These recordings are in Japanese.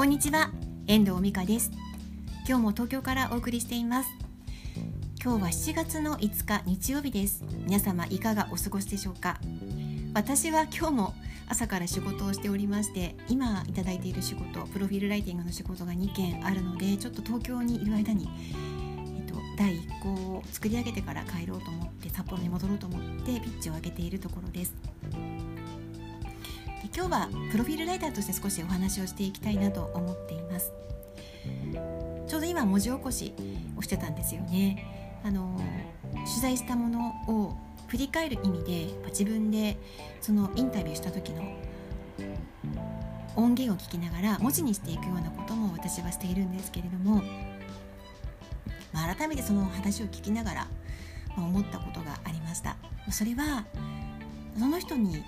こんにちは遠藤美香です。今日も東京からお送りしています。今日は7月の5日日曜日です。皆様いかがお過ごしでしょうか？私は今日も朝から仕事をしておりまして今いただいている仕事プロフィールライティングの仕事が2件あるのでちょっと東京にいる間に、えっと、第1項を作り上げてから帰ろうと思って札幌に戻ろうと思ってピッチを上げているところです。今日はプロフィールライターとして少しお話をしていきたいなと思っています。ちょうど今文字起こしをしてたんですよね。あの取材したものを振り返る意味で自分でそのインタビューした時の音源を聞きながら文字にしていくようなことも私はしているんですけれども、まあ、改めてその話を聞きながら、まあ、思ったことがありました。それはその人に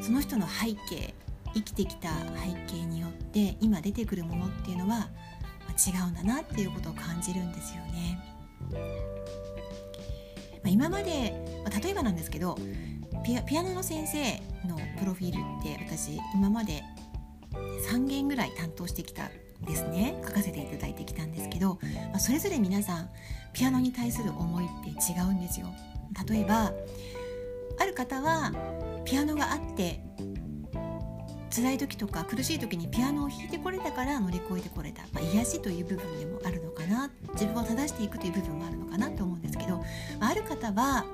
その人の背景生きてきた背景によって今出てくるものっていうのは違うんだなっていうことを感じるんですよね。まあ、今まで、ま、例えばなんですけどピアピアノの先生のプロフィールって私今まで3件ぐらい担当してきたんですね書かせていただいてきたんですけど、まあ、それぞれ皆さんピアノに対する思いって違うんですよ。例えば方はピアノがあって辛い時とか苦しい時にピアノを弾いてこれたから乗り越えてこれた、まあ、癒しという部分でもあるのかな。自分を正していくという部分もあるのかなと思うんですけど。ある方は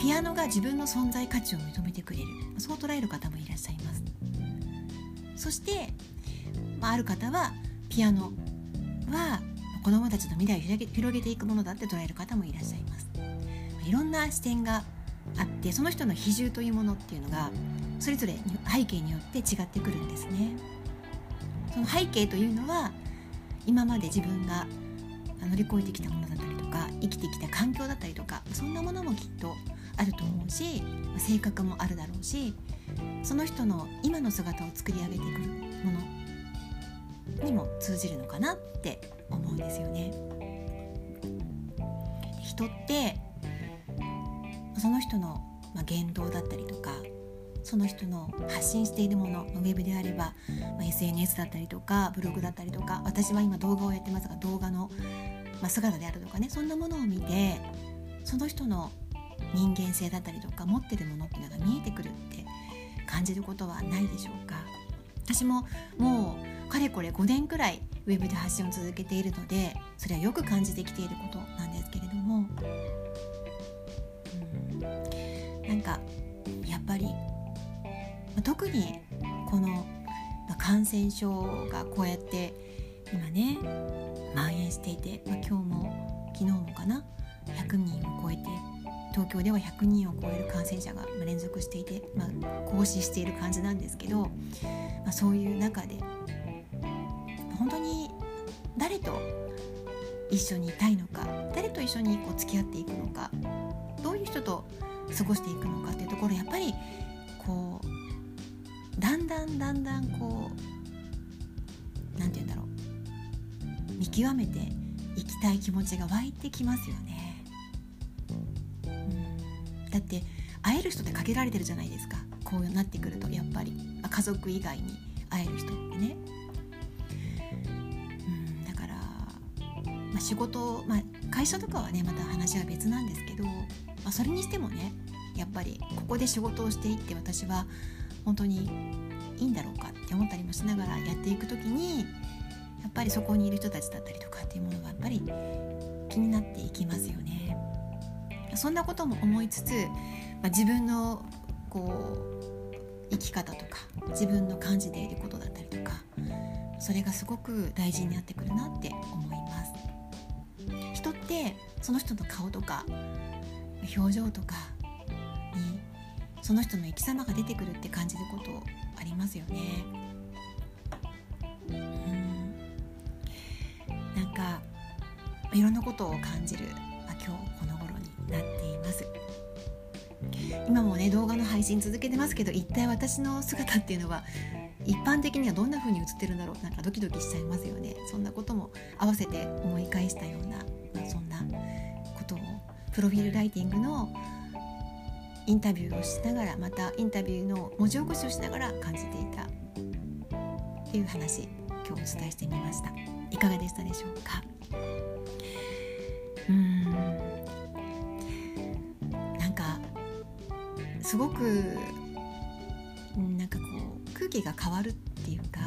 ピアノが自分の存在価値を認めてくれる。そう捉える方もいらっしゃいます。そして、まあ、る方はピアノは子どもたちの未来を広げていくものだって捉える方もいらっしゃいます。いろんな視点がてその人の比重というものっていうのがそれぞれ背景によって違ってくるんですね。その背景というのは今まで自分が乗り越えてきたものだったりとか生きてきた環境だったりとかそんなものもきっとあると思うし性格もあるだろうしその人の今の姿を作り上げていくものにも通じるのかなって思うんですよね。人ってその人のま言動だったりとかその人の発信しているものウェブであれば、まあ、SNS だったりとかブログだったりとか私は今動画をやってますが動画の、まあ、姿であるとかねそんなものを見てその人の人間性だったりとか持ってるものっていうのが見えてくるって感じることはないでしょうか。私ももうかれこれ5年くらいウェブで発信を続けているのでそれはよく感じてきていることなんですけれどもなんかやっぱり特にこの感染症がこうやって今ね蔓延していて、まあ、今日も昨日もかな100人を超えて東京では100人を超える感染者が連続していて、まあ、更新している感じなんですけど、まあ、そういう中で本当に誰と一緒にいたいのか誰と一緒にこう付き合っていくのかどういう人と過ごしていくのかっていうところやっぱりこうだんだんだんだんこう何て言うんだろう見極めていきたい気持ちが湧いてきますよね。うんだって会える人って限られてるじゃないですかこうなってくるとやっぱり、まあ、家族以外に会える人ってね。うんだから、まあ、仕事、まあ、会社とかはねまた話は別なんですけどまあ、それにしてもねやっぱりここで仕事をしていって私は本当にいいんだろうかって思ったりもしながらやっていく時にやっぱりそこにいる人たちだったりとかっていうものがやっぱり気になっていきますよね。そんなことも思いつつ、まあ、自分のこう生き方とか自分の感じていることだったりとかそれがすごく大事になってくるなって思います。人ってその人の顔とか表情とかにその人の生き様が出てくるって感じることありますよね。うんなんかいろんなことを感じる、まあ、今日この頃になっています。今もね動画の配信続けてますけど一体私の姿っていうのは一般的にはどんな風に映ってるんだろう？なんかドキドキしちゃいますよねそんなことも合わせて思い返したよプロフィールライティングのインタビューをしながらまたインタビューの文字起こしをしながら感じていたっていう話今日お伝えしてみました。いかがでしたでしょうか？うん。なんかすごくなんかこう空気が変わるっていうか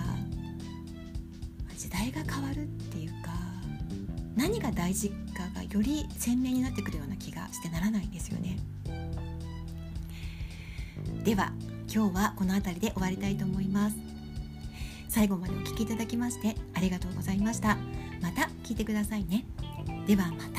時代が変わるっていうか何が大事かがより鮮明になってくるような気がしてならないんですよね。では今日はこの辺りで終わりたいと思います。最後までお聴きいただきましてありがとうございました。また聞いてくださいね。ではまた。